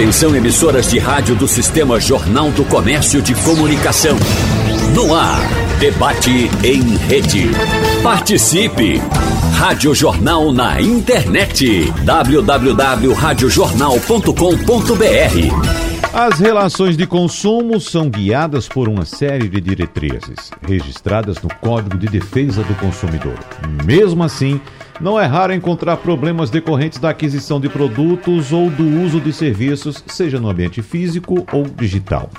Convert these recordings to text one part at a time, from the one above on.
Atenção emissoras de rádio do Sistema Jornal do Comércio de Comunicação. No ar, debate em rede. Participe! Rádio Jornal na internet. www.radiojornal.com.br as relações de consumo são guiadas por uma série de diretrizes, registradas no Código de Defesa do Consumidor. Mesmo assim, não é raro encontrar problemas decorrentes da aquisição de produtos ou do uso de serviços, seja no ambiente físico ou digital.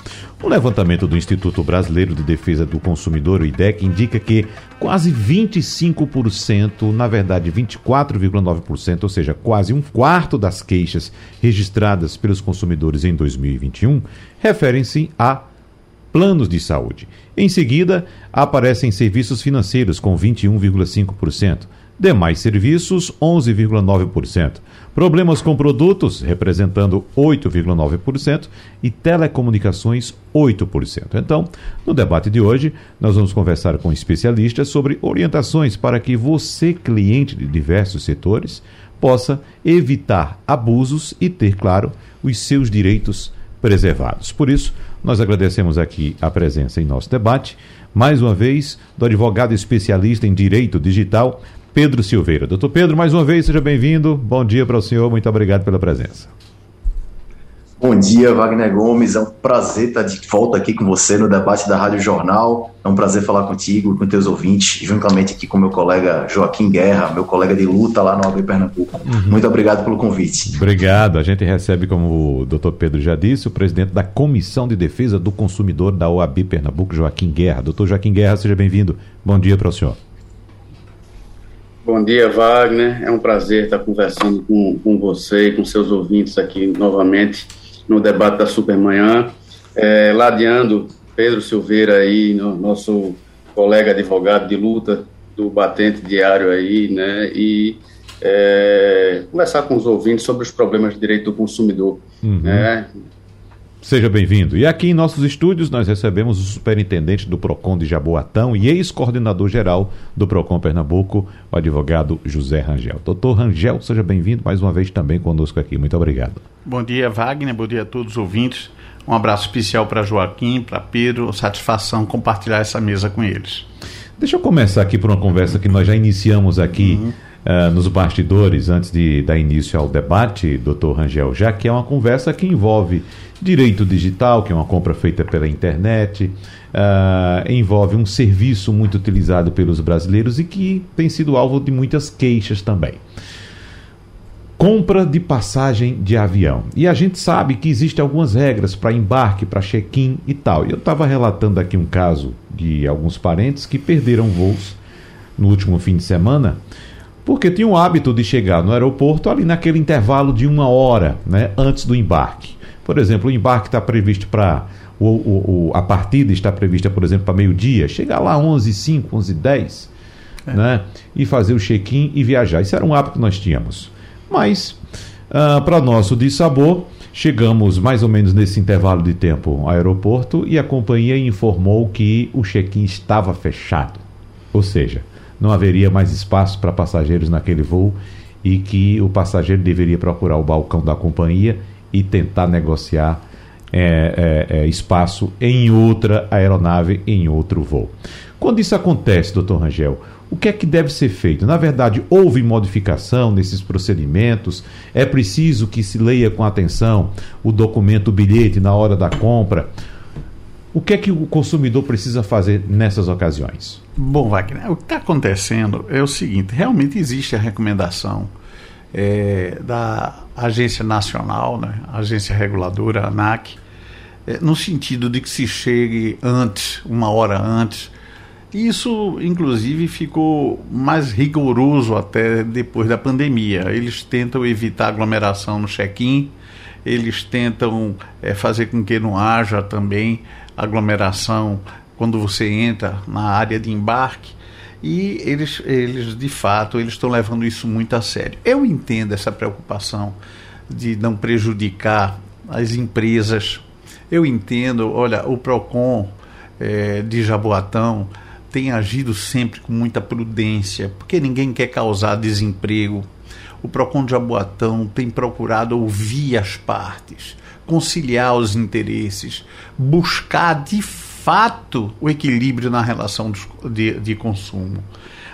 Um levantamento do Instituto Brasileiro de Defesa do Consumidor, o IDEC, indica que quase 25%, na verdade 24,9%, ou seja, quase um quarto das queixas registradas pelos consumidores em 2021, referem-se a planos de saúde. Em seguida, aparecem serviços financeiros com 21,5%. Demais serviços, 11,9%. Problemas com produtos, representando 8,9%. E telecomunicações, 8%. Então, no debate de hoje, nós vamos conversar com especialistas sobre orientações para que você, cliente de diversos setores, possa evitar abusos e ter, claro, os seus direitos preservados. Por isso, nós agradecemos aqui a presença em nosso debate, mais uma vez, do advogado especialista em direito digital, Pedro Silveira. Doutor Pedro, mais uma vez, seja bem-vindo. Bom dia para o senhor, muito obrigado pela presença. Bom dia, Wagner Gomes. É um prazer estar de volta aqui com você no debate da Rádio Jornal. É um prazer falar contigo, com teus ouvintes, juntamente aqui com meu colega Joaquim Guerra, meu colega de luta lá no AB Pernambuco. Uhum. Muito obrigado pelo convite. Obrigado. A gente recebe, como o doutor Pedro já disse, o presidente da Comissão de Defesa do Consumidor da OAB Pernambuco, Joaquim Guerra. Doutor Joaquim Guerra, seja bem-vindo. Bom dia para o senhor. Bom dia, Wagner. É um prazer estar conversando com, com você e com seus ouvintes aqui novamente no debate da Supermanhã. É, ladeando Pedro Silveira aí, no, nosso colega advogado de luta do Batente Diário aí, né? E é, conversar com os ouvintes sobre os problemas de direito do consumidor. Uhum. Né? Seja bem-vindo. E aqui em nossos estúdios nós recebemos o superintendente do PROCON de Jaboatão e ex-coordenador geral do PROCON Pernambuco, o advogado José Rangel. Doutor Rangel, seja bem-vindo mais uma vez também conosco aqui. Muito obrigado. Bom dia, Wagner. Bom dia a todos os ouvintes. Um abraço especial para Joaquim, para Pedro. Satisfação compartilhar essa mesa com eles. Deixa eu começar aqui por uma conversa que nós já iniciamos aqui. Uhum. Uh, nos bastidores, antes de dar início ao debate, doutor Rangel, já que é uma conversa que envolve Direito digital, que é uma compra feita pela internet, uh, envolve um serviço muito utilizado pelos brasileiros e que tem sido alvo de muitas queixas também. Compra de passagem de avião. E a gente sabe que existem algumas regras para embarque, para check-in e tal. Eu estava relatando aqui um caso de alguns parentes que perderam voos no último fim de semana porque tinham o hábito de chegar no aeroporto ali naquele intervalo de uma hora né, antes do embarque. Por exemplo, o embarque está previsto para. O, o, o, a partida está prevista, por exemplo, para meio-dia. Chegar lá 11 05 11 10 é. né? E fazer o check-in e viajar. Isso era um hábito que nós tínhamos. Mas, uh, para nosso dissabor, chegamos mais ou menos nesse intervalo de tempo ao aeroporto e a companhia informou que o check-in estava fechado. Ou seja, não haveria mais espaço para passageiros naquele voo e que o passageiro deveria procurar o balcão da companhia e tentar negociar é, é, é, espaço em outra aeronave, em outro voo. Quando isso acontece, doutor Rangel, o que é que deve ser feito? Na verdade, houve modificação nesses procedimentos? É preciso que se leia com atenção o documento, o bilhete na hora da compra? O que é que o consumidor precisa fazer nessas ocasiões? Bom, Wagner, o que está acontecendo é o seguinte: realmente existe a recomendação é, da Agência Nacional, né, Agência Reguladora, ANAC, é, no sentido de que se chegue antes, uma hora antes. Isso, inclusive, ficou mais rigoroso até depois da pandemia. Eles tentam evitar aglomeração no check-in, eles tentam é, fazer com que não haja também aglomeração quando você entra na área de embarque e eles, eles de fato, eles estão levando isso muito a sério. Eu entendo essa preocupação de não prejudicar as empresas. Eu entendo, olha, o PROCON é, de Jaboatão tem agido sempre com muita prudência, porque ninguém quer causar desemprego. o PROCON de Jaboatão tem procurado ouvir as partes, conciliar os interesses, buscar de fato o equilíbrio na relação de, de consumo.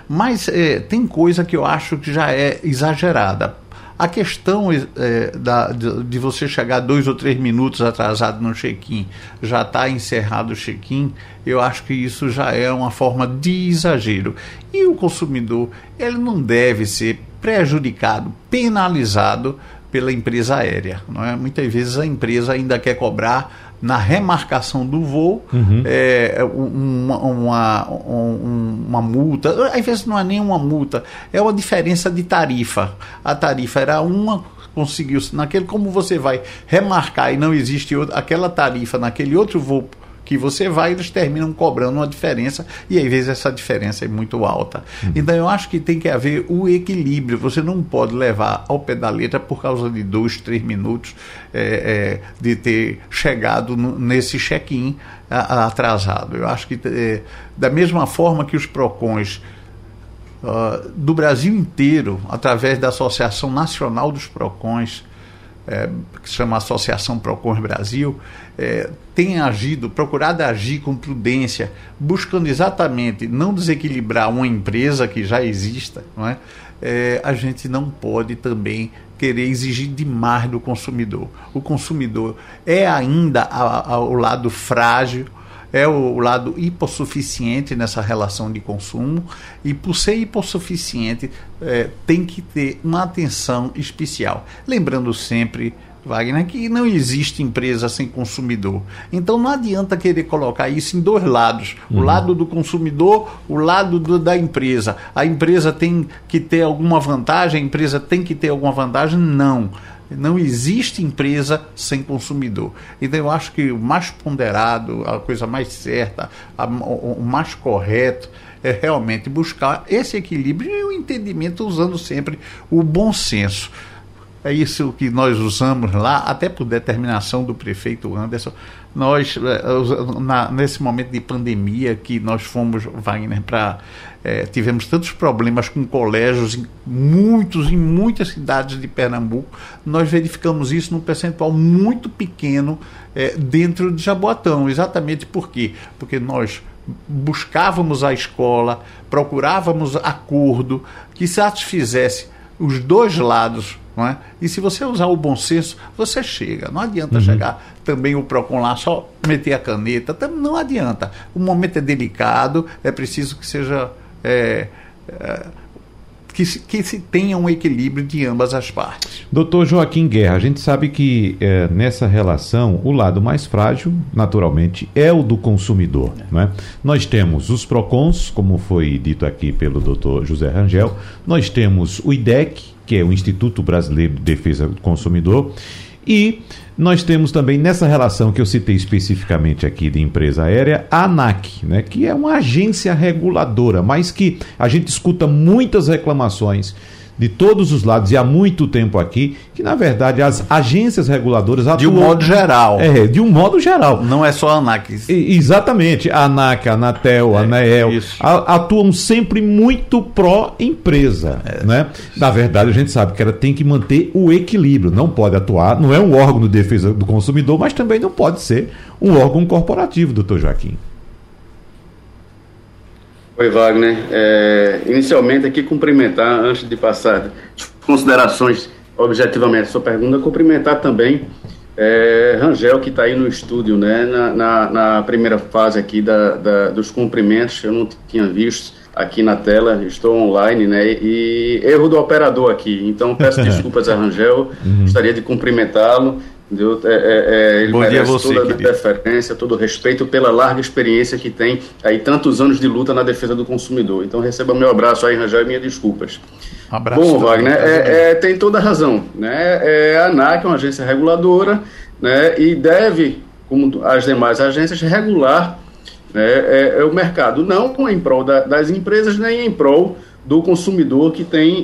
Mas é, tem coisa que eu acho que já é exagerada. A questão é, da, de, você chegar dois ou três minutos atrasado no check-in, já está encerrado o check-in, eu acho que isso já é uma forma de exagero. E o consumidor, ele não deve ser prejudicado, penalizado pela empresa aérea. Não é? Muitas vezes a empresa ainda quer cobrar na remarcação do voo uhum. é, uma, uma, uma, multa. Às vezes não é nem uma multa, é uma diferença de tarifa. A tarifa era uma, conseguiu naquele como você vai remarcar e não existe outra, aquela tarifa naquele outro voo que você vai, eles terminam cobrando uma diferença e às vezes essa diferença é muito alta. Uhum. Então eu acho que tem que haver o equilíbrio. Você não pode levar ao pé da letra por causa de dois, três minutos é, é, de ter chegado no, nesse check-in atrasado. Eu acho que é, da mesma forma que os PROCONs uh, do Brasil inteiro, através da Associação Nacional dos PROCONs, é, que se chama Associação Procons Brasil, é, tem agido, procurado agir com prudência, buscando exatamente não desequilibrar uma empresa que já exista, não é? é a gente não pode também querer exigir demais do consumidor. O consumidor é ainda o lado frágil é o lado hipossuficiente nessa relação de consumo e por ser hipossuficiente é, tem que ter uma atenção especial. Lembrando sempre Wagner, que não existe empresa sem consumidor. Então não adianta querer colocar isso em dois lados: uhum. o lado do consumidor, o lado do, da empresa. A empresa tem que ter alguma vantagem, a empresa tem que ter alguma vantagem. Não. Não existe empresa sem consumidor. Então eu acho que o mais ponderado, a coisa mais certa, a, o, o mais correto é realmente buscar esse equilíbrio e o entendimento usando sempre o bom senso. É isso que nós usamos lá, até por determinação do prefeito Anderson. Nós, eh, na, nesse momento de pandemia, que nós fomos, Wagner, para. É, tivemos tantos problemas com colégios, em muitos, em muitas cidades de Pernambuco, nós verificamos isso num percentual muito pequeno é, dentro de Jaboatão. Exatamente por quê? Porque nós buscávamos a escola, procurávamos acordo que satisfizesse os dois lados não é? E se você usar o bom senso, você chega. Não adianta uhum. chegar também o PROCON lá só meter a caneta. Não adianta. O momento é delicado, é preciso que seja. É, é, que se, que se tenha um equilíbrio de ambas as partes. Doutor Joaquim Guerra, a gente sabe que é, nessa relação o lado mais frágil, naturalmente, é o do consumidor. É. Né? Nós temos os PROCONs, como foi dito aqui pelo doutor José Rangel, nós temos o IDEC, que é o Instituto Brasileiro de Defesa do Consumidor, e nós temos também nessa relação que eu citei especificamente aqui de empresa aérea, a ANAC, né, que é uma agência reguladora, mas que a gente escuta muitas reclamações de todos os lados e há muito tempo aqui, que na verdade as agências reguladoras atuam. De um modo geral. É, de um modo geral. Não é só a ANAC. E, exatamente. A ANAC, a Anatel, é, a ANEEL a, atuam sempre muito pró-empresa. É, né? Na verdade, a gente sabe que ela tem que manter o equilíbrio. Não pode atuar, não é um órgão de defesa do consumidor, mas também não pode ser um órgão corporativo, doutor Joaquim. Oi, Wagner. É, inicialmente, aqui cumprimentar, antes de passar considerações objetivamente sua pergunta, cumprimentar também é, Rangel, que está aí no estúdio, né, na, na, na primeira fase aqui da, da, dos cumprimentos, eu não tinha visto aqui na tela, estou online, né, e erro do operador aqui, então peço desculpas a Rangel, uhum. gostaria de cumprimentá-lo Entendeu? É, é, é, ele Bom merece dia você, toda a deferência, todo o respeito pela larga experiência que tem aí tantos anos de luta na defesa do consumidor. Então receba meu abraço aí, Rangel, e minhas desculpas. Um abraço. Bom, Wagner, é, é, tem toda a razão. Né? É, a ANAC é uma agência reguladora né? e deve, como as demais agências, regular né? o mercado, não em prol da, das empresas, nem em prol do consumidor que tem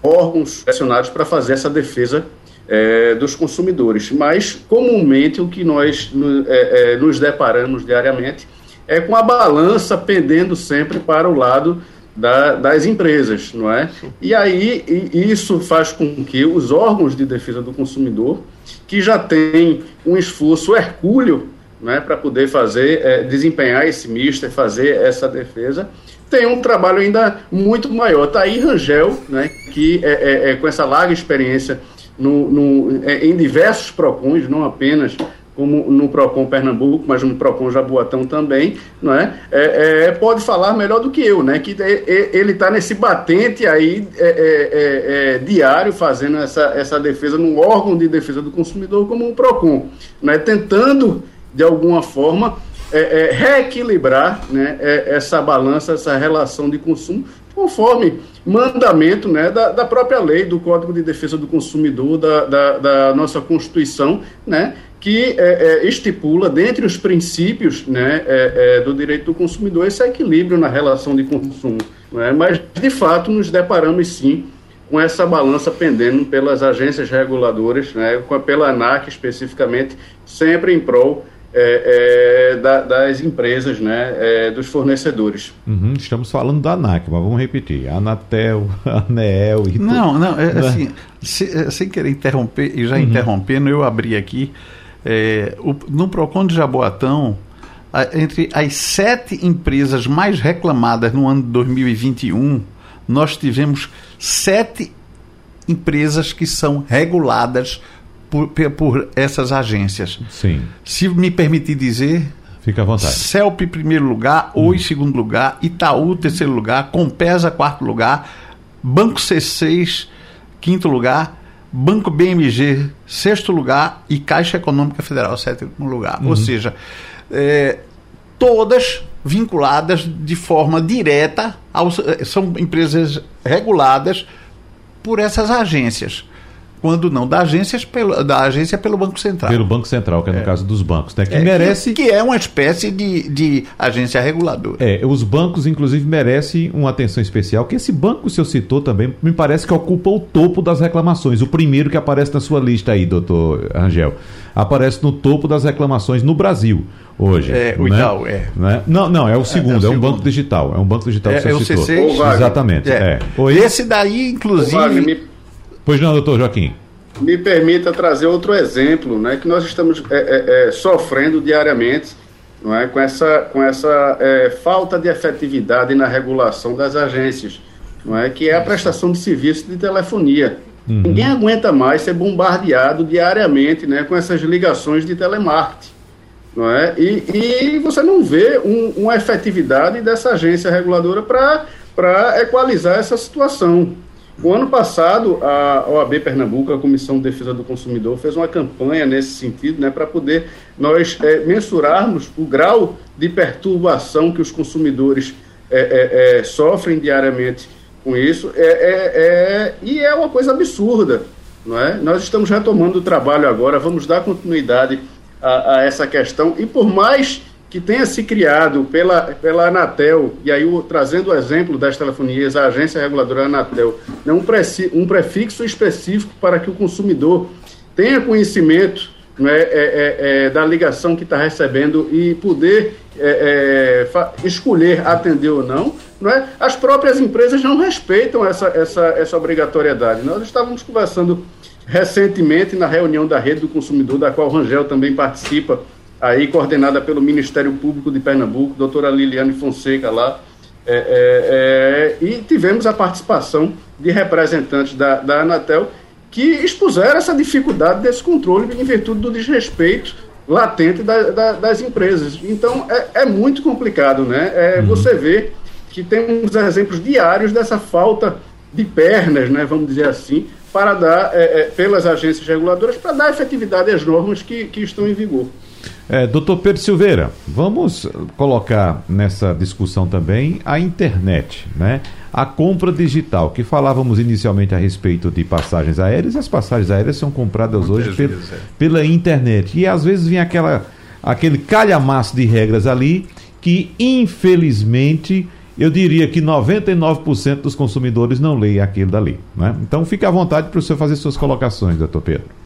órgãos pressionados para fazer essa defesa é, dos consumidores. Mas, comumente, o que nós é, é, nos deparamos diariamente é com a balança pendendo sempre para o lado da, das empresas, não é? E aí e isso faz com que os órgãos de defesa do consumidor, que já têm um esforço hercúleo né, para poder fazer, é, desempenhar esse mister, fazer essa defesa, tem um trabalho ainda muito maior. Está aí Rangel, né, que é, é, é, com essa larga experiência no, no, é, em diversos PROCONs, não apenas como no PROCON Pernambuco, mas no PROCON Jaboatão também, não é? é, é pode falar melhor do que eu, né? Que ele está nesse batente aí é, é, é, diário fazendo essa, essa defesa num órgão de defesa do consumidor como o PROCON, né? tentando, de alguma forma, reequilibrar né? essa balança, essa relação de consumo, conforme mandamento né, da, da, própria lei, do Código de Defesa do Consumidor, da, da, da nossa Constituição, né, que é, é, estipula, dentre os princípios né, é, é do direito do consumidor, esse equilíbrio na relação de consumo. Né, mas, de fato, nos deparamos sim com essa balança pendendo pelas agências reguladoras, né, pela ANAC especificamente, sempre em prol é, é, da, das empresas, né, é, dos fornecedores. Uhum, estamos falando da ANAC, mas vamos repetir: Anatel, ANEEL e Não, não, é, né? assim, se, é, sem querer interromper, e já uhum. interrompendo, eu abri aqui, é, o, no PROCON de Jaboatão, a, entre as sete empresas mais reclamadas no ano de 2021, nós tivemos sete empresas que são reguladas por, por essas agências. Sim. Se me permitir dizer, Fica à vontade. CELP em primeiro lugar, Oi em hum. segundo lugar, Itaú terceiro lugar, Compesa quarto lugar, Banco C6 quinto lugar, Banco BMG sexto lugar e Caixa Econômica Federal sétimo lugar. Uhum. Ou seja, é, todas vinculadas de forma direta aos, são empresas reguladas por essas agências quando não da agência pelo, da agência pelo Banco Central. Pelo Banco Central, que é no é. caso dos bancos, né? Que é, merece. Que, que, é uma espécie de, de agência reguladora. É, os bancos, inclusive, merecem uma atenção especial, que esse banco que o senhor citou também, me parece que ocupa o topo das reclamações. O primeiro que aparece na sua lista aí, doutor Angel. Aparece no topo das reclamações no Brasil hoje. É, o né? Itaú, é. Né? Não, não, é o segundo, é, é, o é um banco digital. É um banco digital é, que você é citou. O C6, Exatamente. É. É. Esse daí, inclusive. Pois não, doutor Joaquim. Me permita trazer outro exemplo, né, que nós estamos é, é, é, sofrendo diariamente, não é, com essa, com essa é, falta de efetividade na regulação das agências, não é, que é a prestação de serviço de telefonia. Uhum. Ninguém aguenta mais ser bombardeado diariamente, né, com essas ligações de telemarketing, não é? E, e você não vê um, uma efetividade dessa agência reguladora para equalizar essa situação. O ano passado, a OAB Pernambuco, a Comissão de Defesa do Consumidor, fez uma campanha nesse sentido, né, para poder nós é, mensurarmos o grau de perturbação que os consumidores é, é, é sofrem diariamente com isso, é, é, e é uma coisa absurda. Não é? Nós estamos retomando o trabalho agora, vamos dar continuidade a, a essa questão, e por mais que tenha se criado pela, pela Anatel, e aí o, trazendo o exemplo das telefonias, a agência reguladora Anatel, né, um, preci, um prefixo específico para que o consumidor tenha conhecimento né, é, é, é, da ligação que está recebendo e poder é, é escolher atender ou não, não é? as próprias empresas não respeitam essa, essa, essa obrigatoriedade. Nós estávamos conversando recentemente na reunião da rede do consumidor, da qual o Rangel também participa, aí coordenada pelo Ministério Público de Pernambuco, doutora Liliane Fonseca lá, é, é, é, e tivemos a participação de representantes da, da Anatel que expuseram essa dificuldade desse controle em virtude do desrespeito latente da, da, das empresas. Então é, é muito complicado, né? É, uhum. Você vê que temos exemplos diários dessa falta de pernas, né, vamos dizer assim, para dar, é, pelas agências reguladoras, para dar efetividade às normas que, que estão em vigor. É, doutor Pedro Silveira, vamos colocar nessa discussão também a internet, né? A compra digital, que falávamos inicialmente a respeito de passagens aéreas, as passagens aéreas são compradas Muitas hoje é. pela internet. E às vezes vem aquela, aquele calhamaço de regras ali que, infelizmente, eu diria que 99% dos consumidores não leem aquilo dali. Né? Então fique à vontade para o senhor fazer suas colocações, doutor Pedro.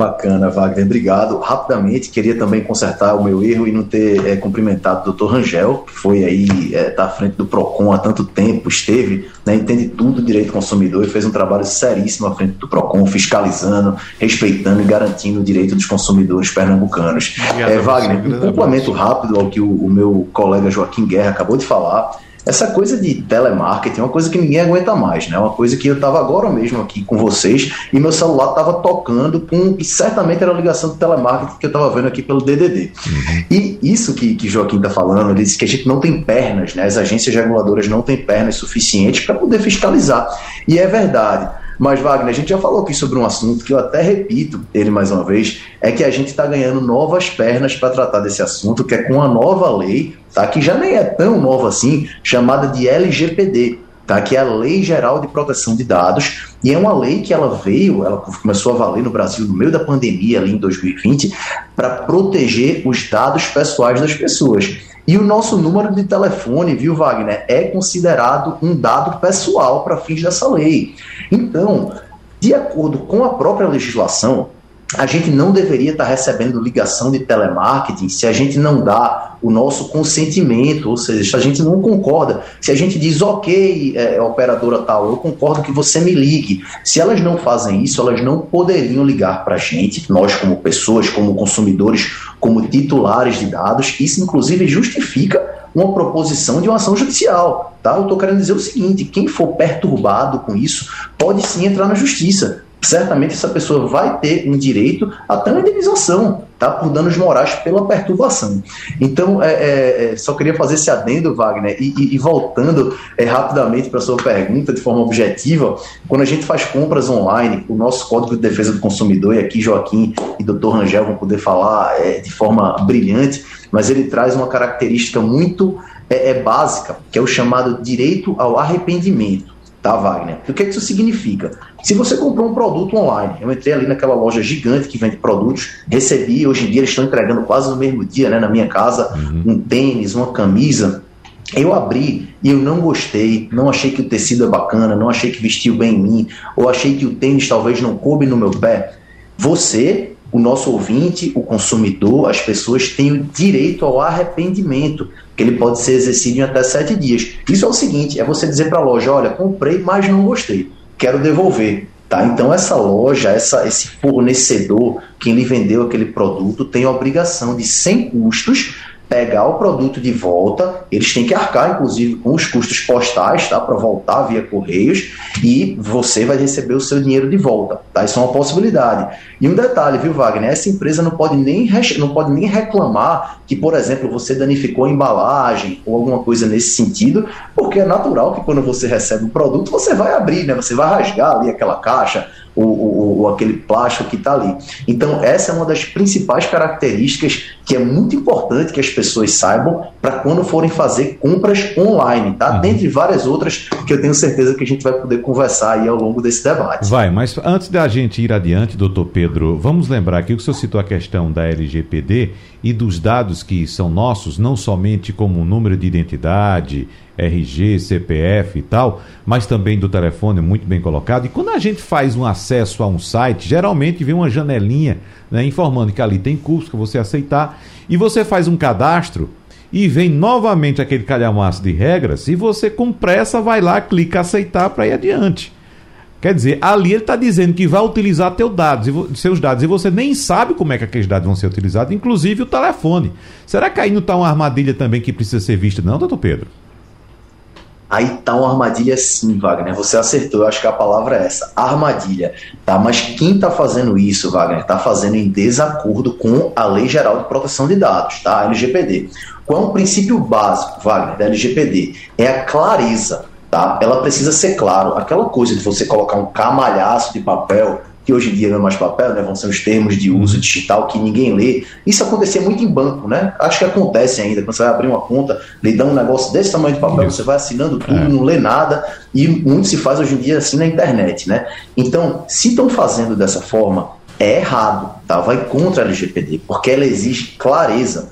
Bacana, Wagner, obrigado. Rapidamente, queria também consertar o meu erro e não ter é, cumprimentado o doutor Rangel, que foi aí, está é, à frente do PROCON há tanto tempo, esteve, né, entende tudo direito consumidor e fez um trabalho seríssimo à frente do PROCON, fiscalizando, respeitando e garantindo o direito dos consumidores pernambucanos. Obrigado, é, Wagner, um complemento rápido ao que o, o meu colega Joaquim Guerra acabou de falar essa coisa de telemarketing é uma coisa que ninguém aguenta mais, né? Uma coisa que eu estava agora mesmo aqui com vocês e meu celular estava tocando com e certamente era a ligação do telemarketing que eu estava vendo aqui pelo DDD. Uhum. E isso que, que Joaquim está falando, ele disse que a gente não tem pernas, né? As agências reguladoras não têm pernas suficientes para poder fiscalizar. E é verdade. Mas, Wagner, a gente já falou aqui sobre um assunto que eu até repito ele mais uma vez, é que a gente está ganhando novas pernas para tratar desse assunto, que é com a nova lei, tá? que já nem é tão nova assim, chamada de LGPD, tá? que é a Lei Geral de Proteção de Dados, e é uma lei que ela veio, ela começou a valer no Brasil no meio da pandemia, ali em 2020, para proteger os dados pessoais das pessoas. E o nosso número de telefone, viu, Wagner, é considerado um dado pessoal para fins dessa lei. Então, de acordo com a própria legislação, a gente não deveria estar recebendo ligação de telemarketing se a gente não dá o nosso consentimento, ou seja, se a gente não concorda. Se a gente diz, ok, é, operadora tal, eu concordo que você me ligue. Se elas não fazem isso, elas não poderiam ligar para a gente, nós como pessoas, como consumidores, como titulares de dados. Isso, inclusive, justifica uma proposição de uma ação judicial. Tá? Eu estou querendo dizer o seguinte: quem for perturbado com isso pode sim entrar na justiça certamente essa pessoa vai ter um direito até uma indenização, tá? Por danos morais pela perturbação. Então, é, é, é só queria fazer esse adendo, Wagner, e, e, e voltando é, rapidamente para sua pergunta de forma objetiva, quando a gente faz compras online, o nosso Código de Defesa do Consumidor, e aqui Joaquim e Dr. Rangel vão poder falar é, de forma brilhante, mas ele traz uma característica muito é, é básica, que é o chamado direito ao arrependimento tá, Wagner? O que, é que isso significa? Se você comprou um produto online, eu entrei ali naquela loja gigante que vende produtos, recebi, hoje em dia eles estão entregando quase no mesmo dia, né, na minha casa, uhum. um tênis, uma camisa. Eu abri e eu não gostei, não achei que o tecido é bacana, não achei que vestiu bem em mim, ou achei que o tênis talvez não coube no meu pé. Você o nosso ouvinte, o consumidor, as pessoas têm o direito ao arrependimento, que ele pode ser exercido em até sete dias. Isso é o seguinte: é você dizer para a loja, olha, comprei, mas não gostei, quero devolver. Tá? Então essa loja, essa, esse fornecedor, quem lhe vendeu aquele produto, tem a obrigação de, sem custos, pegar o produto de volta, eles têm que arcar, inclusive, com os custos postais, tá? Para voltar via Correios, e você vai receber o seu dinheiro de volta, tá? Isso é uma possibilidade. E um detalhe, viu, Wagner? Essa empresa não pode nem, não pode nem reclamar que, por exemplo, você danificou a embalagem ou alguma coisa nesse sentido, porque é natural que quando você recebe o produto, você vai abrir, né? Você vai rasgar ali aquela caixa, ou, ou, ou aquele plástico que está ali. Então, essa é uma das principais características que é muito importante que as pessoas saibam para quando forem fazer compras online, tá? Uhum. Dentre várias outras que eu tenho certeza que a gente vai poder conversar aí ao longo desse debate. Vai, mas antes da gente ir adiante, doutor Pedro, vamos lembrar aqui que o senhor citou a questão da LGPD e dos dados que são nossos, não somente como número de identidade, RG, CPF e tal, mas também do telefone, muito bem colocado. E quando a gente faz um acesso a um site, geralmente vem uma janelinha né, informando que ali tem custo que você aceitar, e você faz um cadastro e vem novamente aquele calhamaço de regras, e você com pressa vai lá, clica aceitar para ir adiante. Quer dizer, ali ele está dizendo que vai utilizar teu dados, seus dados, e você nem sabe como é que aqueles dados vão ser utilizados, inclusive o telefone. Será que aí não está uma armadilha também que precisa ser vista, não, doutor Pedro? Aí tá uma armadilha sim, Wagner. Você acertou, eu acho que a palavra é essa, armadilha. Tá? Mas quem está fazendo isso, Wagner, está fazendo em desacordo com a Lei Geral de Proteção de Dados, tá? A LGPD. Qual é o princípio básico, Wagner, da LGPD? É a clareza. Tá? Ela precisa ser claro. Aquela coisa de você colocar um camalhaço de papel que hoje em dia não é mais papel, né? vão ser os termos de uso uhum. digital que ninguém lê. Isso acontecia muito em banco, né? Acho que acontece ainda. Quando você vai abrir uma conta, lhe dão um negócio desse tamanho de papel, você vai assinando tudo, é. não lê nada, e muito se faz hoje em dia assim na internet, né? Então, se estão fazendo dessa forma, é errado, tá? Vai contra a LGPD, porque ela exige clareza.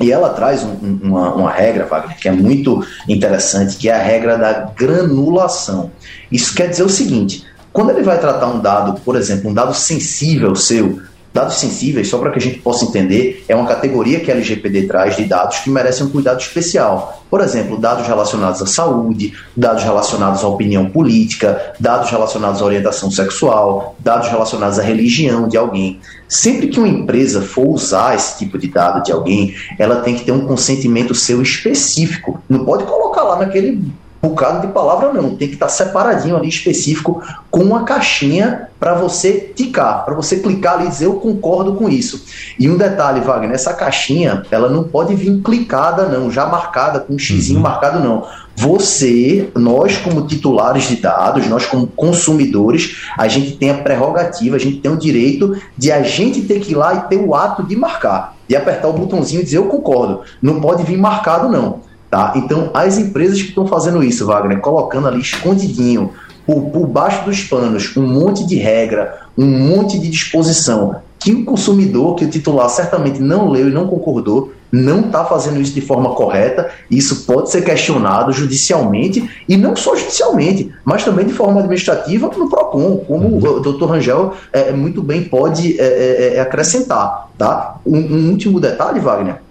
E ela traz um, uma, uma, regra, Wagner, que é muito interessante, que é a regra da granulação. Isso quer dizer o seguinte: quando ele vai tratar um dado, por exemplo, um dado sensível seu, Dados sensíveis, só para que a gente possa entender, é uma categoria que a LGPD traz de dados que merecem um cuidado especial. Por exemplo, dados relacionados à saúde, dados relacionados à opinião política, dados relacionados à orientação sexual, dados relacionados à religião de alguém. Sempre que uma empresa for usar esse tipo de dado de alguém, ela tem que ter um consentimento seu específico. Não pode colocar lá naquele bocado de palavra não, tem que estar separadinho ali específico com uma caixinha para você ticar, para você clicar ali e dizer eu concordo com isso. E um detalhe, Wagner, essa caixinha, ela não pode vir clicada não, já marcada com um xizinho uhum. marcado não. Você, nós como titulares de dados, nós como consumidores, a gente tem a prerrogativa, a gente tem o direito de a gente ter que ir lá e ter o ato de marcar, de apertar o botãozinho e dizer eu concordo. Não pode vir marcado não. Tá? Então, as empresas que estão fazendo isso, Wagner, colocando ali escondidinho, por, por baixo dos panos, um monte de regra, um monte de disposição, que o consumidor, que o titular certamente não leu e não concordou, não está fazendo isso de forma correta. Isso pode ser questionado judicialmente, e não só judicialmente, mas também de forma administrativa no PROCON, como o Dr. Rangel é, muito bem pode é, é, é, acrescentar. Tá? Um, um último detalhe, Wagner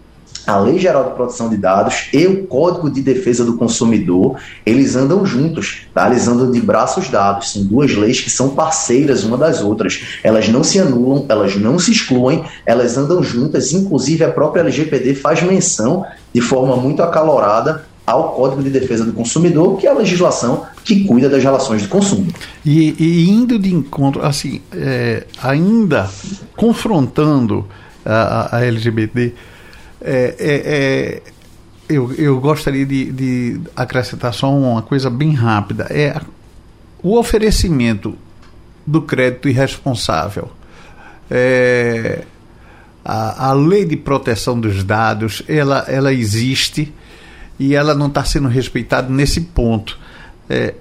a Lei Geral de Proteção de Dados e o Código de Defesa do Consumidor, eles andam juntos, tá? Eles andam de braços dados. São duas leis que são parceiras uma das outras. Elas não se anulam, elas não se excluem, elas andam juntas. Inclusive, a própria LGPD faz menção de forma muito acalorada ao Código de Defesa do Consumidor, que é a legislação que cuida das relações de consumo. E, e indo de encontro, assim, é, ainda confrontando a, a LGBT, é, é, é, eu, eu gostaria de, de acrescentar só uma coisa bem rápida. É o oferecimento do crédito irresponsável. É, a, a lei de proteção dos dados ela, ela existe e ela não está sendo respeitada nesse ponto. É,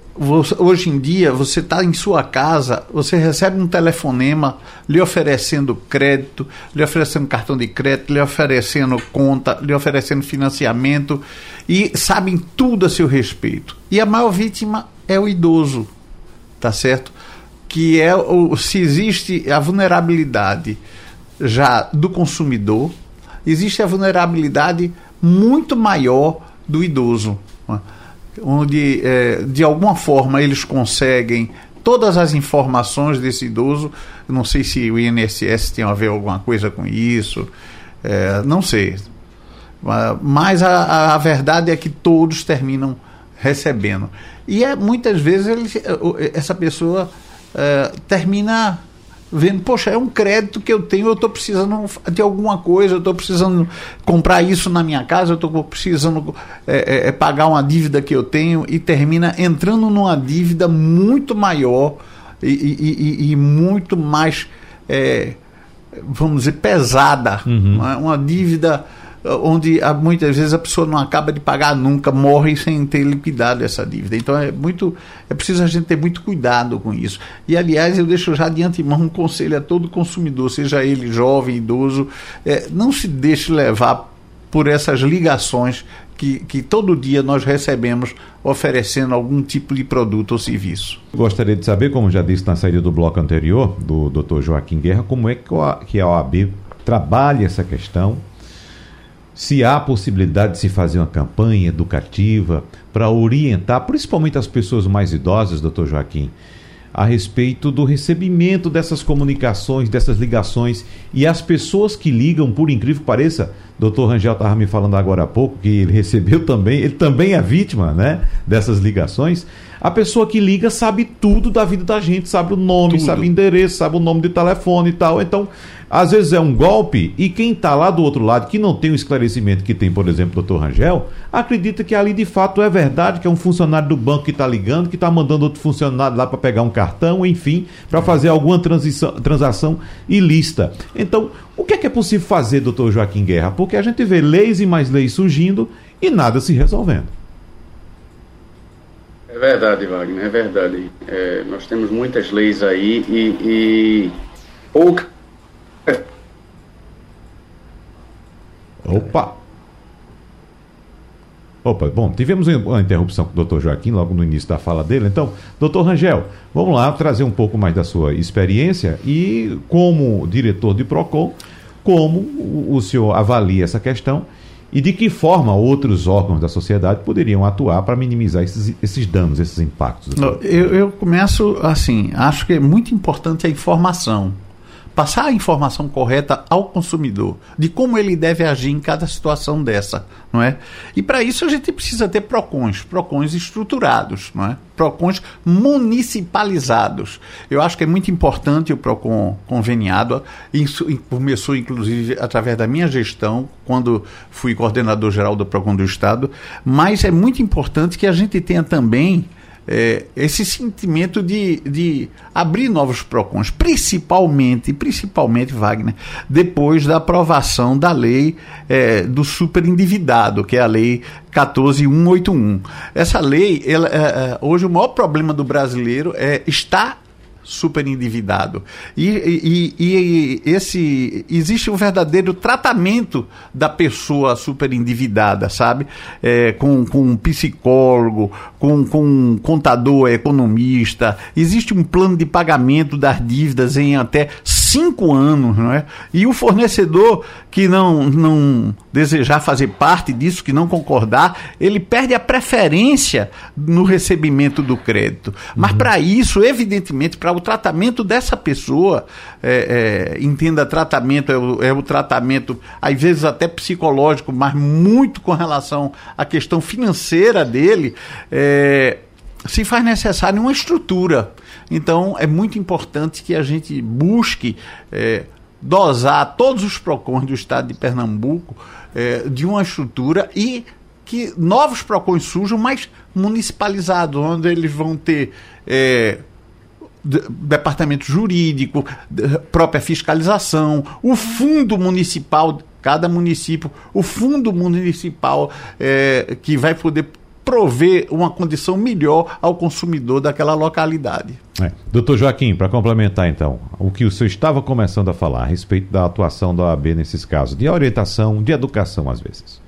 hoje em dia, você está em sua casa, você recebe um telefonema lhe oferecendo crédito, lhe oferecendo cartão de crédito, lhe oferecendo conta, lhe oferecendo financiamento e sabem tudo a seu respeito. E a maior vítima é o idoso, tá certo? Que é o, se existe a vulnerabilidade já do consumidor, existe a vulnerabilidade muito maior do idoso. Né? Onde é, de alguma forma eles conseguem todas as informações desse idoso. Não sei se o INSS tem a ver alguma coisa com isso, é, não sei. Mas a, a, verdade é que todos terminam recebendo. E é, muitas vezes ele, essa pessoa é, termina vendo, poxa, é um crédito que eu tenho, eu estou precisando de alguma coisa, eu estou precisando comprar isso na minha casa, eu estou precisando é, é, é, pagar uma dívida que eu tenho e termina entrando numa dívida muito maior e, e, e, e muito mais, é, vamos dizer, pesada. Uhum. Uma, uma dívida onde muitas vezes a pessoa não acaba de pagar nunca, morre sem ter liquidado essa dívida. Então é muito, é preciso a gente ter muito cuidado com isso. E aliás, eu deixo já de antemão um conselho a todo consumidor, seja ele jovem, idoso, é, não se deixe levar por essas ligações que, que, todo dia nós recebemos oferecendo algum tipo de produto ou serviço. Gostaria de saber, como já disse na saída do bloco anterior, do Dr. Joaquim Guerra, como é que a OAB trabalha essa questão se há possibilidade de se fazer uma campanha educativa para orientar, principalmente as pessoas mais idosas, doutor Joaquim, a respeito do recebimento dessas comunicações, dessas ligações e as pessoas que ligam, por incrível que pareça, doutor Rangel estava me falando agora há pouco que ele recebeu também, ele também é vítima, né, dessas ligações. A pessoa que liga sabe tudo da vida da gente, sabe o nome, tudo. sabe o endereço, sabe o nome de telefone e tal. Então, às vezes é um golpe e quem está lá do outro lado, que não tem o esclarecimento que tem, por exemplo, o doutor Rangel, acredita que ali de fato é verdade, que é um funcionário do banco que está ligando, que está mandando outro funcionário lá para pegar um cartão, enfim, para fazer alguma transição, transação ilícita. Então, o que é que é possível fazer, doutor Joaquim Guerra? Porque a gente vê leis e mais leis surgindo e nada se resolvendo. É verdade, Wagner, é verdade. É, nós temos muitas leis aí e, e poucas Opa! Opa, bom, tivemos uma interrupção com o doutor Joaquim logo no início da fala dele. Então, doutor Rangel, vamos lá trazer um pouco mais da sua experiência e, como diretor de PROCON, como o senhor avalia essa questão e de que forma outros órgãos da sociedade poderiam atuar para minimizar esses, esses danos, esses impactos? Eu, eu começo assim, acho que é muito importante a informação passar a informação correta ao consumidor de como ele deve agir em cada situação dessa, não é? E para isso a gente precisa ter PROCONs, PROCONs estruturados, não é? PROCONs municipalizados. Eu acho que é muito importante o PROCON conveniado, isso começou inclusive através da minha gestão, quando fui coordenador geral do PROCON do Estado, mas é muito importante que a gente tenha também é, esse sentimento de, de abrir novos PROCONs, principalmente, principalmente, Wagner, depois da aprovação da lei é, do superendividado, que é a lei 14181. Essa lei, ela, é, é, hoje o maior problema do brasileiro é estar super endividado. E, e, e, esse existe um verdadeiro tratamento da pessoa super endividada, sabe? É, com, com um psicólogo, com, com um contador, economista. Existe um plano de pagamento das dívidas em até cinco anos, não é? E o fornecedor que não, não desejar fazer parte disso, que não concordar, ele perde a preferência no recebimento do crédito. Mas uhum. para isso, evidentemente, para o tratamento dessa pessoa, é, é, entenda tratamento, é o, é o tratamento, às vezes até psicológico, mas muito com relação à questão financeira dele, é, se faz necessário uma estrutura. Então, é muito importante que a gente busque é, dosar todos os PROCONs do estado de Pernambuco é, de uma estrutura e que novos PROCONs surjam, mas municipalizados, onde eles vão ter é, departamento jurídico, própria fiscalização, o fundo municipal, cada município, o fundo municipal é, que vai poder prover uma condição melhor ao consumidor daquela localidade. É. Doutor Joaquim, para complementar então, o que o senhor estava começando a falar a respeito da atuação da OAB nesses casos, de orientação, de educação às vezes.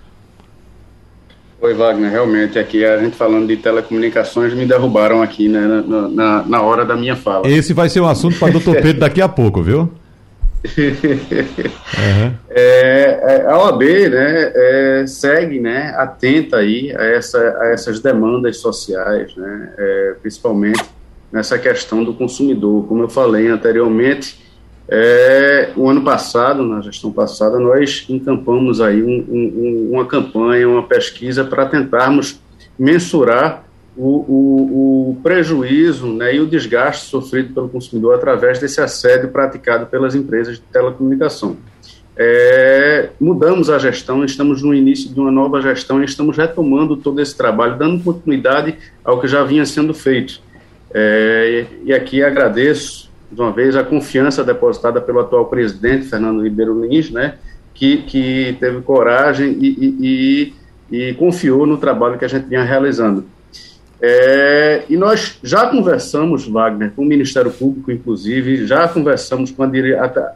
Oi, Wagner, realmente aqui a gente falando de telecomunicações me derrubaram aqui né, na, na, na hora da minha fala. Esse vai ser um assunto para o doutor Pedro daqui a pouco, viu? Uhum. é, a OAB né, é, segue né, atenta aí a, essa, a essas demandas sociais, né, é, principalmente nessa questão do consumidor. Como eu falei anteriormente, é, o ano passado, na gestão passada, nós encampamos aí um, um, uma campanha, uma pesquisa para tentarmos mensurar o, o, o, prejuízo né, e o desgaste sofrido pelo consumidor através desse assédio praticado pelas empresas de telecomunicação. É, mudamos a gestão, estamos no início de uma nova gestão e estamos retomando todo esse trabalho, dando continuidade ao que já vinha sendo feito. É, e aqui agradeço, de uma vez, a confiança depositada pelo atual presidente, Fernando Ribeiro Lins, né, que, que teve coragem e, e, e, e confiou no trabalho que a gente vinha realizando. É, e nós já conversamos, Wagner, com o Ministério Público, inclusive, já conversamos com a, a,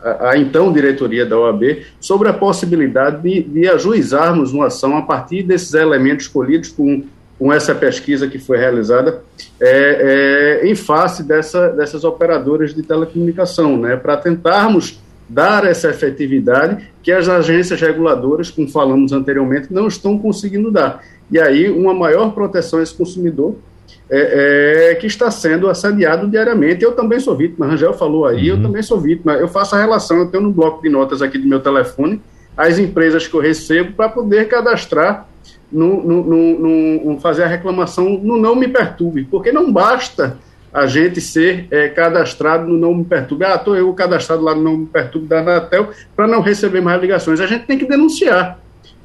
a, a então diretoria da OAB sobre a possibilidade de, de, ajuizarmos uma ação a partir desses elementos escolhidos com, com essa pesquisa que foi realizada é, é, em face dessa, dessas operadoras de telecomunicação, né, para tentarmos dar essa efetividade que as agências reguladoras, como falamos anteriormente, não estão conseguindo dar e aí uma maior proteção a esse consumidor é, é, que está sendo assediado diariamente. Eu também sou vítima, Rangel falou aí, uhum. eu também sou vítima. Eu faço a relação, eu tenho no bloco de notas aqui do meu telefone as empresas que eu recebo para poder cadastrar, no, no, no, no, fazer a reclamação no Não Me Perturbe, porque não basta a gente ser é, cadastrado no Não Me Perturbe. Ah, estou eu cadastrado lá no Não Me Perturbe da Anatel para não receber mais ligações. A gente tem que denunciar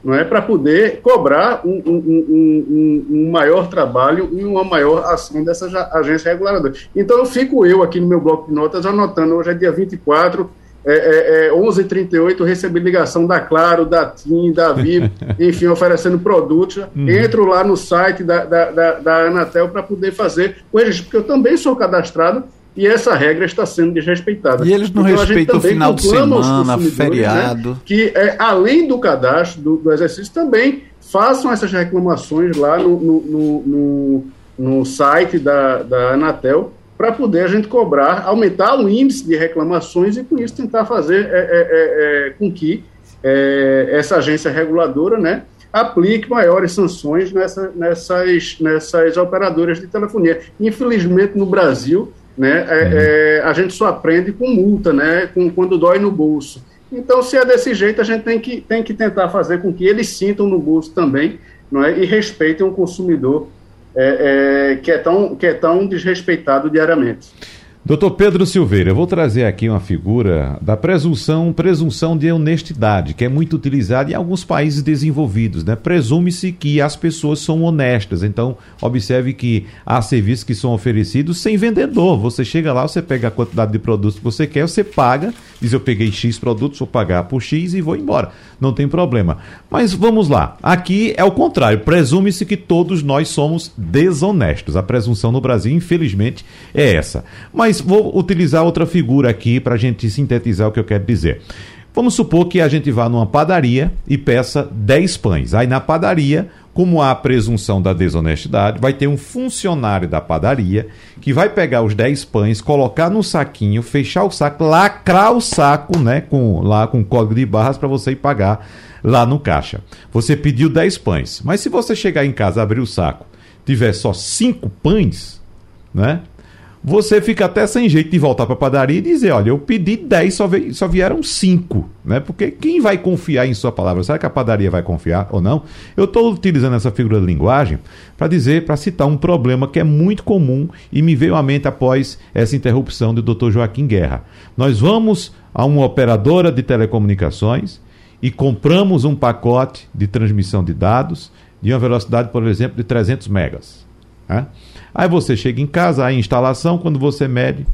não é para poder cobrar um, um, um, um, maior trabalho e uma maior ação dessa agência reguladora. Então, eu fico eu aqui no meu bloco de notas anotando, hoje é dia 24, é, é, é 11h38, recebi ligação da Claro, da TIM, da Vivo, enfim, oferecendo produtos. Uhum. Entro lá no site da, da, da, da Anatel para poder fazer o registro, porque eu também sou cadastrado e essa regra está sendo desrespeitada. E eles não então, respeitam o final de semana, feriado. Né, que, é, além do cadastro do, do, exercício, também façam essas reclamações lá no, no, no, no, no site da, da Anatel para poder a gente cobrar, aumentar o índice de reclamações e com isso tentar fazer é, é, é, é com que é, essa agência reguladora né, aplique maiores sanções nessa, nessas, nessas operadoras de telefonia. Infelizmente, no Brasil, né, é, uhum. a gente só aprende com multa, né, com, quando dói no bolso. Então, se é desse jeito, a gente tem que, tem que tentar fazer com que eles sintam no bolso também não é, e respeitem o consumidor é, é, que, é tão, que é tão desrespeitado diariamente. Doutor Pedro Silveira, eu vou trazer aqui uma figura da presunção, presunção de honestidade, que é muito utilizada em alguns países desenvolvidos. Né? Presume-se que as pessoas são honestas. Então, observe que há serviços que são oferecidos sem vendedor. Você chega lá, você pega a quantidade de produtos que você quer, você paga, diz eu peguei X produtos, vou pagar por X e vou embora. Não tem problema. Mas vamos lá. Aqui é o contrário. Presume-se que todos nós somos desonestos. A presunção no Brasil, infelizmente, é essa. Mas mas vou utilizar outra figura aqui para a gente sintetizar o que eu quero dizer. Vamos supor que a gente vá numa padaria e peça 10 pães. Aí na padaria, como há a presunção da desonestidade, vai ter um funcionário da padaria que vai pegar os 10 pães, colocar no saquinho, fechar o saco, lacrar o saco, né, com lá com código de barras para você ir pagar lá no caixa. Você pediu 10 pães, mas se você chegar em casa, abrir o saco, tiver só 5 pães, né? Você fica até sem jeito de voltar para a padaria e dizer, olha, eu pedi 10, só, veio, só vieram 5, né? Porque quem vai confiar em sua palavra? Será que a padaria vai confiar ou não? Eu estou utilizando essa figura de linguagem para dizer, para citar um problema que é muito comum e me veio à mente após essa interrupção do Dr. Joaquim Guerra. Nós vamos a uma operadora de telecomunicações e compramos um pacote de transmissão de dados de uma velocidade, por exemplo, de 300 megas. Né? Aí você chega em casa, a instalação, quando você mede,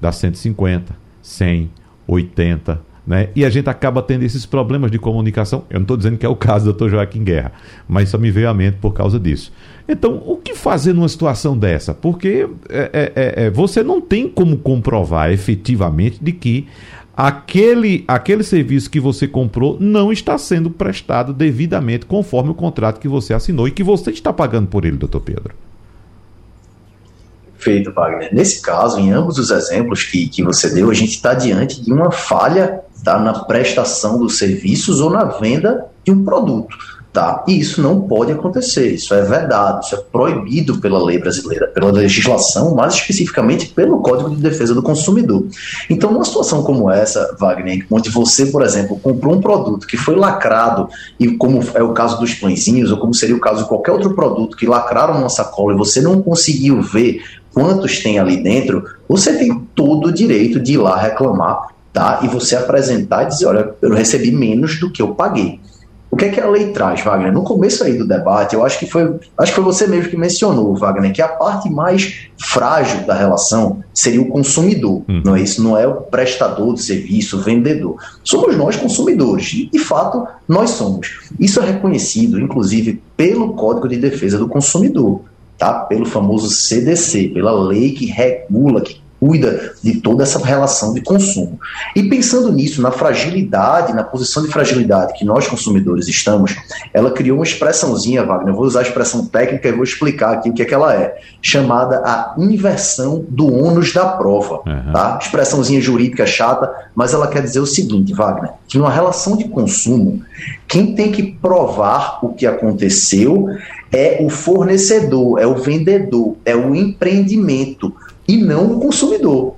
dá 150, 100, 80, né? E a gente acaba tendo esses problemas de comunicação. Eu não estou dizendo que é o caso do Dr. Joaquim Guerra, mas só me veio à mente por causa disso. Então, o que fazer numa situação dessa? Porque é, é, é, é você não tem como comprovar efetivamente de que aquele, aquele serviço que você comprou não está sendo prestado devidamente conforme o contrato que você assinou e que você está pagando por ele, doutor Pedro. Feito, Wagner. Nesse caso, em ambos os exemplos que, que você deu, a gente está diante de uma falha tá, na prestação dos serviços ou na venda de um produto. Tá? E isso não pode acontecer, isso é verdade, isso é proibido pela lei brasileira, pela legislação, mais especificamente pelo Código de Defesa do Consumidor. Então, numa situação como essa, Wagner, onde você, por exemplo, comprou um produto que foi lacrado, e como é o caso dos pãezinhos, ou como seria o caso de qualquer outro produto que lacraram uma sacola e você não conseguiu ver quantos tem ali dentro, você tem todo o direito de ir lá reclamar, tá? E você apresentar e dizer, olha, eu recebi menos do que eu paguei. O que é que a lei traz, Wagner? No começo aí do debate, eu acho que foi, acho que foi você mesmo que mencionou, Wagner, que a parte mais frágil da relação seria o consumidor, hum. não é isso? Não é o prestador de serviço, o vendedor. Somos nós consumidores, e de fato nós somos. Isso é reconhecido, inclusive, pelo Código de Defesa do Consumidor tá? pelo famoso CDC, pela lei que regula, que cuida de toda essa relação de consumo. E pensando nisso, na fragilidade, na posição de fragilidade que nós consumidores estamos, ela criou uma expressãozinha, Wagner, eu vou usar a expressão técnica e vou explicar aqui o que é que ela é, chamada a inversão do ônus da prova, uhum. tá? Expressãozinha jurídica chata, mas ela quer dizer o seguinte, Wagner, que numa relação de consumo, quem tem que provar o que aconteceu é o fornecedor, é o vendedor, é o empreendimento e não o consumidor.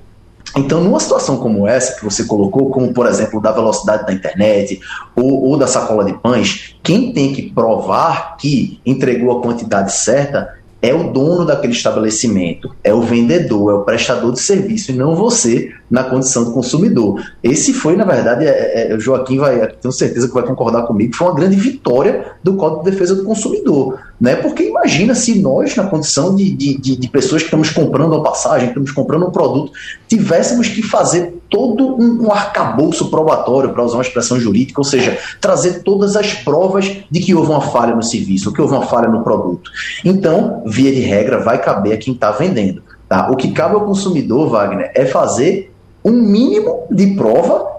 Então, numa situação como essa que você colocou, como por exemplo da velocidade da internet ou, ou da sacola de pães, quem tem que provar que entregou a quantidade certa é o dono daquele estabelecimento, é o vendedor, é o prestador de serviço e não você na condição de consumidor. Esse foi, na verdade, é, é, o Joaquim vai, tenho certeza que vai concordar comigo, foi uma grande vitória do Código de Defesa do Consumidor. Né? Porque imagina se nós, na condição de, de, de, de pessoas que estamos comprando uma passagem, que estamos comprando um produto, tivéssemos que fazer todo um, um arcabouço probatório, para usar uma expressão jurídica, ou seja, trazer todas as provas de que houve uma falha no serviço, que houve uma falha no produto. Então, via de regra, vai caber a quem está vendendo. Tá? O que cabe ao consumidor, Wagner, é fazer um mínimo de prova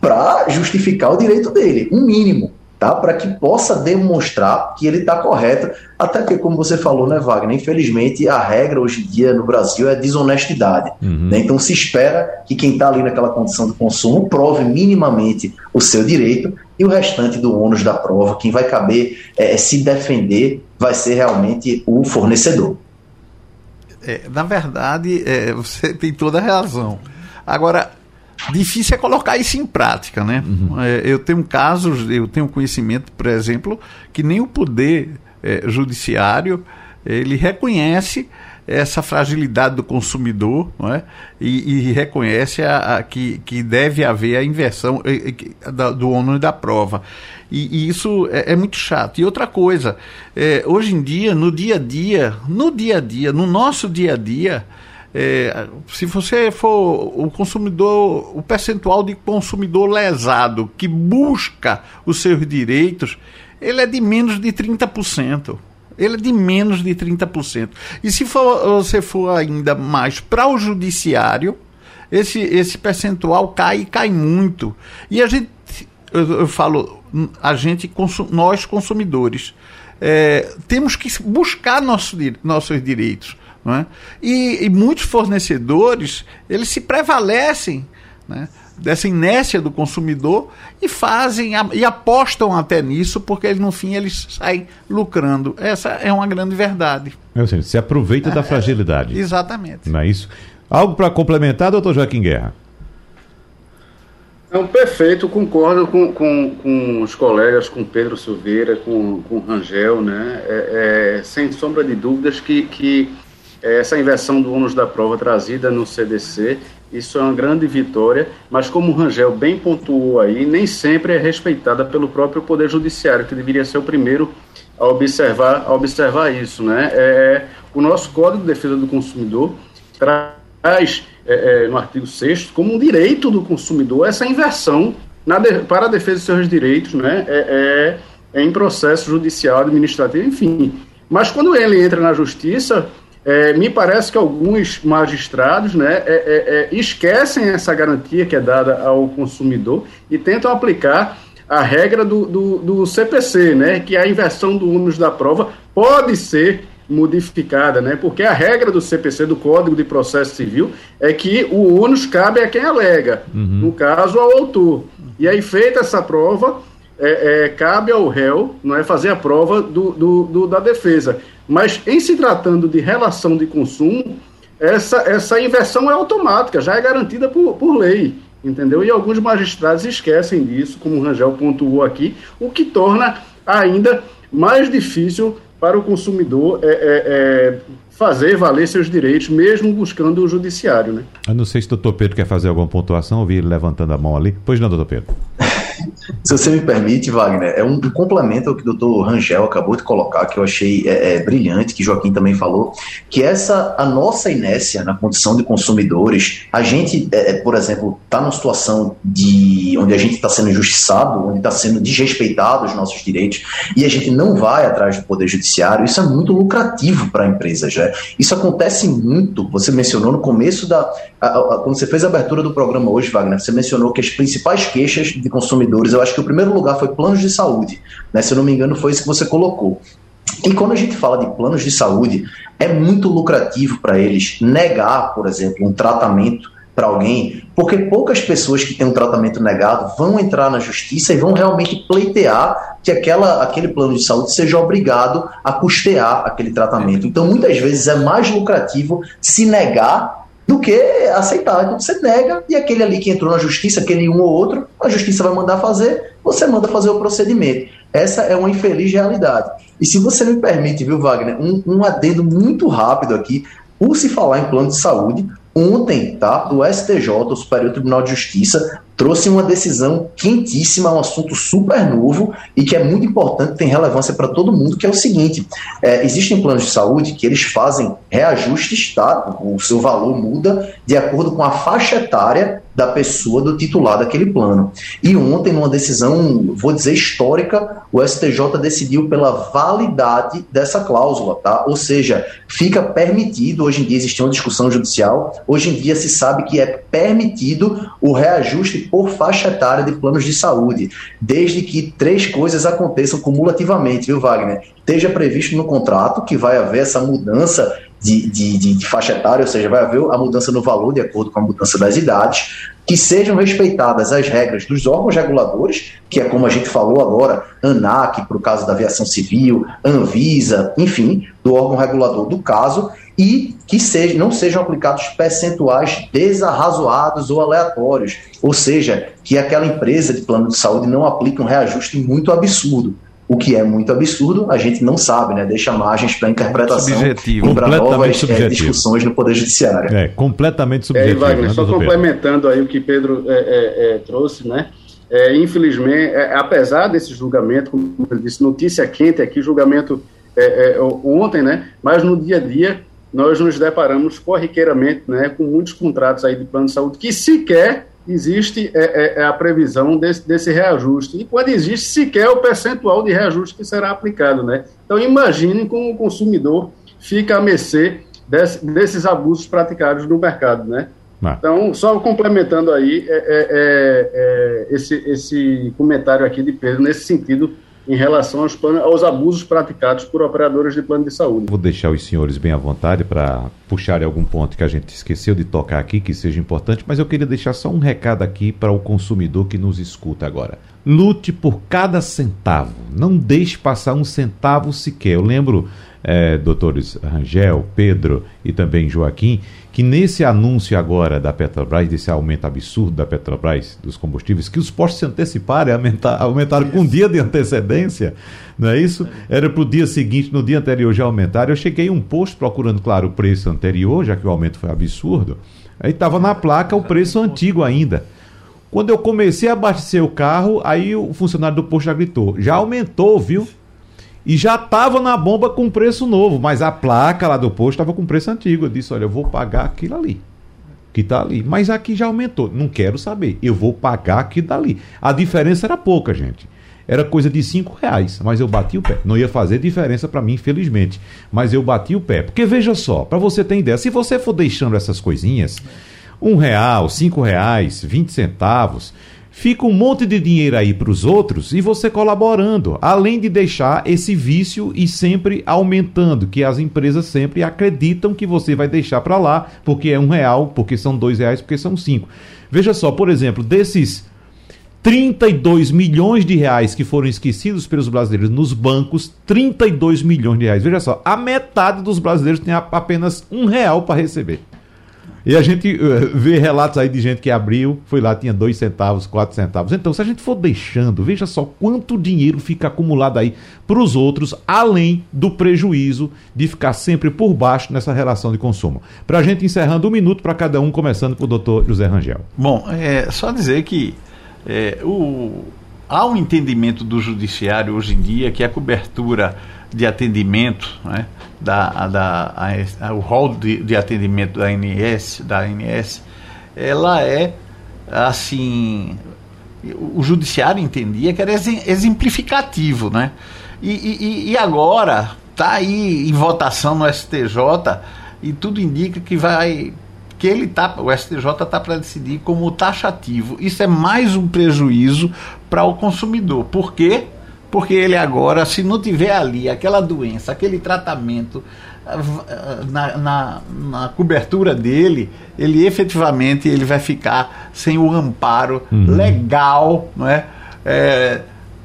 para justificar o direito dele, um mínimo. Tá? Para que possa demonstrar que ele está correto. Até porque, como você falou, né, Wagner? Infelizmente, a regra hoje em dia no Brasil é desonestidade. Uhum. Né? Então, se espera que quem está ali naquela condição de consumo prove minimamente o seu direito e o restante do ônus da prova, quem vai caber é, se defender, vai ser realmente o fornecedor. É, na verdade, é, você tem toda a razão. Agora, Difícil é colocar isso em prática, né? Uhum. É, eu tenho casos, eu tenho conhecimento, por exemplo, que nem o poder é, judiciário ele reconhece essa fragilidade do consumidor é? e, e reconhece a, a, que, que deve haver a inversão da, do ônus da prova. E, e isso é, é, muito chato. E outra coisa, é, hoje em dia, no dia a dia, no dia a dia, no nosso dia a dia, é, se você for o consumidor, o percentual de consumidor lesado que busca os seus direitos, ele é de menos de 30%. Ele é de menos de 30%. E se for, você for ainda mais para o judiciário, esse, esse percentual cai e cai muito. E a gente, eu, eu falo, a gente, nós consumidores, é, temos que buscar nosso, nossos direitos. Não é? e, e muitos fornecedores eles se prevalecem né, dessa inércia do consumidor e fazem e apostam até nisso porque no fim eles saem lucrando. Essa é uma grande verdade. É, seja, se aproveita é, da fragilidade. Exatamente. Não é isso? Algo para complementar, doutor Joaquim Guerra? Não, perfeito, concordo com, com, com os colegas, com Pedro Silveira, com, com Rangel, né? É, é, sem sombra de dúvidas que, que essa inversão do ônus da prova trazida no CDC, isso é uma grande vitória, mas como o Rangel bem pontuou aí, nem sempre é respeitada pelo próprio Poder Judiciário, que deveria ser o primeiro a observar, a observar isso. Né? É, o nosso Código de Defesa do Consumidor traz, é, é, no artigo 6 como um direito do consumidor essa inversão de, para a defesa de seus direitos né? é, é, é em processo judicial, administrativo, enfim. Mas quando ele entra na justiça, é, me parece que alguns magistrados né, é, é, é, esquecem essa garantia que é dada ao consumidor e tentam aplicar a regra do, do, do CPC, né, que a inversão do ônus da prova pode ser modificada, né, porque a regra do CPC, do Código de Processo Civil, é que o ônus cabe a quem alega, uhum. no caso, ao autor. E aí, feita essa prova, é, é, cabe ao réu não é, fazer a prova do, do, do da defesa. Mas em se tratando de relação de consumo, essa, essa inversão é automática, já é garantida por, por lei, entendeu? E alguns magistrados esquecem disso, como o Rangel pontuou aqui, o que torna ainda mais difícil para o consumidor é, é, é fazer valer seus direitos, mesmo buscando o judiciário. Né? Eu não sei se o doutor Pedro quer fazer alguma pontuação, eu vi ele levantando a mão ali. Pois não, doutor Pedro. Se você me permite, Wagner, é um, complemento ao que o doutor Rangel acabou de colocar, que eu achei é, é, brilhante, que Joaquim também falou, que essa, a nossa inércia na condição de consumidores, a gente, é, é por exemplo, está numa situação de onde a gente está sendo injustiçado, onde está sendo desrespeitado os nossos direitos, e a gente não vai atrás do Poder Judiciário, isso é muito lucrativo para a empresa, já. Isso acontece muito, você mencionou no começo da. Quando você fez a abertura do programa hoje, Wagner, você mencionou que as principais queixas de consumidores, eu acho que o primeiro lugar foi planos de saúde. Né? Se eu não me engano, foi isso que você colocou. E quando a gente fala de planos de saúde, é muito lucrativo para eles negar, por exemplo, um tratamento para alguém, porque poucas pessoas que têm um tratamento negado vão entrar na justiça e vão realmente pleitear que aquela, aquele plano de saúde seja obrigado a custear aquele tratamento. Então, muitas vezes é mais lucrativo se negar do que aceitar. Então você nega e aquele ali que entrou na justiça, aquele um ou outro, a justiça vai mandar fazer, você manda fazer o procedimento. Essa é uma infeliz realidade. E se você me permite, viu, Wagner, um, um adendo muito rápido aqui, por se falar em plano de saúde, ontem, tá, do STJ, o Superior Tribunal de Justiça, trouxe uma decisão quentíssima, um assunto super novo e que é muito importante, tem relevância para todo mundo, que é o seguinte: é, existem planos de saúde que eles fazem reajustes, tá? O seu valor muda de acordo com a faixa etária da pessoa, do titular daquele plano. E ontem, numa decisão, vou dizer histórica, o STJ decidiu pela validade dessa cláusula, tá? Ou seja, fica permitido, hoje em dia existe uma discussão judicial, hoje em dia se sabe que é permitido o reajuste por faixa etária de planos de saúde, desde que três coisas aconteçam cumulativamente, viu, Wagner? Esteja previsto no contrato que vai haver essa mudança de, de, de, de, faixa etária, ou seja, vai haver a mudança no valor de acordo com a mudança das idades, que sejam respeitadas as regras dos órgãos reguladores, que é como a gente falou agora, ANAC, para o caso da aviação civil, Anvisa, enfim, do órgão regulador do caso, e que seja, não sejam aplicados percentuais desarrazoados ou aleatórios, ou seja, que aquela empresa de plano de saúde não aplique um reajuste muito absurdo o que é muito absurdo, a gente não sabe, né? Deixa margens para interpretação e para novas é, discussões no Poder Judiciário. É, completamente subjetivo. É, Wagner, né, só complementando aí o que Pedro é, é, é trouxe, né? É, infelizmente, apesar desse julgamento, como eu disse, notícia quente aqui, julgamento ontem, né? Mas no dia a dia, nós nos deparamos corriqueiramente né, com muitos contratos aí de plano de saúde que sequer existe é, é, é, a previsão desse, desse reajuste. E quando existe sequer o percentual de reajuste que será aplicado. Né? Então, imaginem como o consumidor fica a mercê desse, desses abusos praticados no mercado. Né? Ah. Então, só complementando aí é, é, é, esse, esse comentário aqui de Pedro, nesse sentido em relação aos, aos, abusos praticados por operadores de plano de saúde. Vou deixar os senhores bem à vontade para puxar algum ponto que a gente esqueceu de tocar aqui, que seja importante, mas eu queria deixar só um recado aqui para o consumidor que nos escuta agora. Lute por cada centavo, não deixe passar um centavo sequer. Eu lembro, é, doutores Rangel, Pedro e também Joaquim, que nesse anúncio agora da Petrobras, desse aumento absurdo da Petrobras dos combustíveis, que os postos se anteciparam, aumentaram, aumentaram com um dia de antecedência, não é isso? Era para o dia seguinte, no dia anterior já aumentaram. Eu cheguei um posto procurando, claro, o preço anterior, já que o aumento foi absurdo. Aí estava na placa o preço antigo ainda. Quando eu comecei a abastecer o carro, aí o funcionário do posto já gritou: já aumentou, viu? E já estava na bomba com preço novo, mas a placa lá do posto estava com preço antigo. Eu disse: olha, eu vou pagar aquilo ali. Que está ali. Mas aqui já aumentou. Não quero saber. Eu vou pagar aquilo dali. A diferença era pouca, gente. Era coisa de cinco reais, mas eu bati o pé. Não ia fazer diferença para mim, infelizmente. Mas eu bati o pé. Porque veja só, para você ter ideia, se você for deixando essas coisinhas, um real, cinco reais, vinte centavos, fica um monte de dinheiro aí para os outros e você colaborando, além de deixar esse vício e sempre aumentando, que as empresas sempre acreditam que você vai deixar para lá, porque é um real, porque são dois reais, porque são cinco. Veja só, por exemplo, desses 32 milhões de reais que foram esquecidos pelos brasileiros nos bancos, 32 milhões de reais. Veja só, a metade dos brasileiros tem apenas um real para receber. E a gente uh, vê relatos aí de gente que abriu, foi lá, tinha dois centavos, quatro centavos. Então, se a gente for deixando, veja só quanto dinheiro fica acumulado aí para os outros, além do prejuízo de ficar sempre por baixo nessa relação de consumo. Para a gente encerrando um minuto para cada um, começando com o doutor José Rangel. Bom, é só dizer que é, o, há um entendimento do judiciário hoje em dia que a cobertura de atendimento, né, da, da, a, a, o rol de, de, atendimento da ANS, da ANS, ela é assim. O judiciário entendia que era exemplificativo, né? E, e, e agora está aí em votação no STJ e tudo indica que vai que ele tá, o STJ está para decidir como taxativo. Isso é mais um prejuízo para o consumidor. Por quê? Porque ele agora, se não tiver ali aquela doença, aquele tratamento na, na, na cobertura dele, ele efetivamente ele vai ficar sem o amparo uhum. legal, não é? é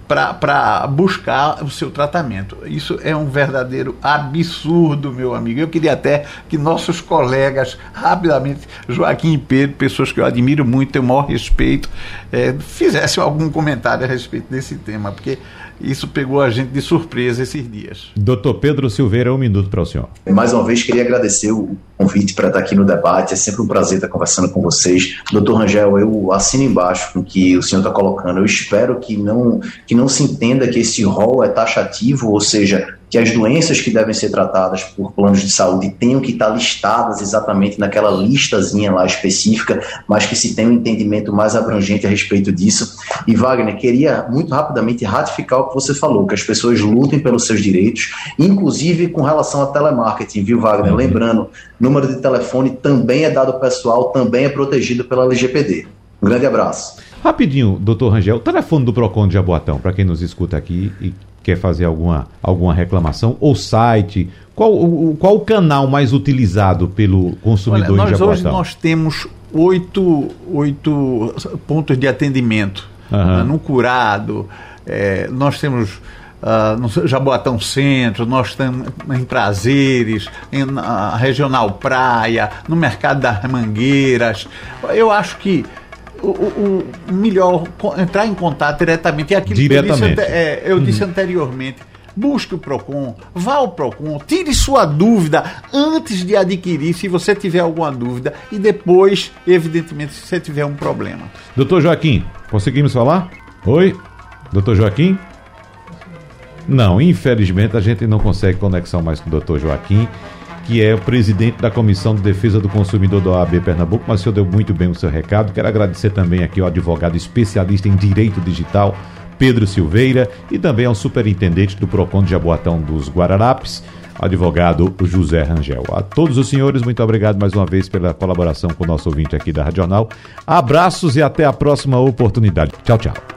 para buscar o seu tratamento. Isso é um verdadeiro absurdo, meu amigo. Eu queria até que nossos colegas, rapidamente, Joaquim e Pedro, pessoas que eu admiro muito, tenho o maior respeito, é, fizessem algum comentário a respeito desse tema, porque isso pegou a gente de surpresa esses dias. Doutor Pedro Silveira, um minuto para o senhor. Mais uma vez, queria agradecer o convite para estar aqui no debate. É sempre um prazer estar conversando com vocês. Doutor Rangel, eu assino embaixo com o que o senhor está colocando. Eu espero que não, que não se entenda que esse rol é taxativo, ou seja, que as doenças que devem ser tratadas por planos de saúde tenham que estar listadas exatamente naquela listazinha lá específica, mas que se tenha um entendimento mais abrangente a respeito disso. E Wagner, queria muito rapidamente ratificar o que você falou, que as pessoas lutem pelos seus direitos, inclusive com relação a telemarketing, viu, Wagner? Uhum. Lembrando, número de telefone também é dado pessoal, também é protegido pela LGPD. Um grande abraço. Rapidinho, doutor Rangel, o telefone do PROCON de Jaboatão, para quem nos escuta aqui e quer fazer alguma, alguma reclamação, ou site, qual o, qual o canal mais utilizado pelo consumidor Olha, nós, em Jaboatão? Hoje nós temos oito, oito pontos de atendimento Aham. né, no Curado, é, nós temos ah, no Jaboatão Centro, nós estamos em Prazeres, em, na Regional Praia, no Mercado das Mangueiras. Eu acho que o, melhor entrar em contato diretamente é aquilo que eu disse, Diretamente. é, eu disse anteriormente. Busque o PROCON, vá ao PROCON, tire sua dúvida antes de adquirir, se você tiver alguma dúvida, e depois, evidentemente, se você tiver um problema. Doutor Joaquim, conseguimos falar? Oi? Doutor Joaquim? Não, infelizmente a gente não consegue conexão mais com o doutor Joaquim, que é o presidente da Comissão de Defesa do Consumidor da OAB Pernambuco, mas o senhor deu muito bem o seu recado. Quero agradecer também aqui ao advogado especialista em Direito Digital, Pedro Silveira, e também ao superintendente do PROCON de Jaboatão dos Guararapes, advogado José Rangel. A todos os senhores, muito obrigado mais uma vez pela colaboração com o nosso ouvinte aqui da Radional. Abraços e até a próxima oportunidade. Tchau, tchau.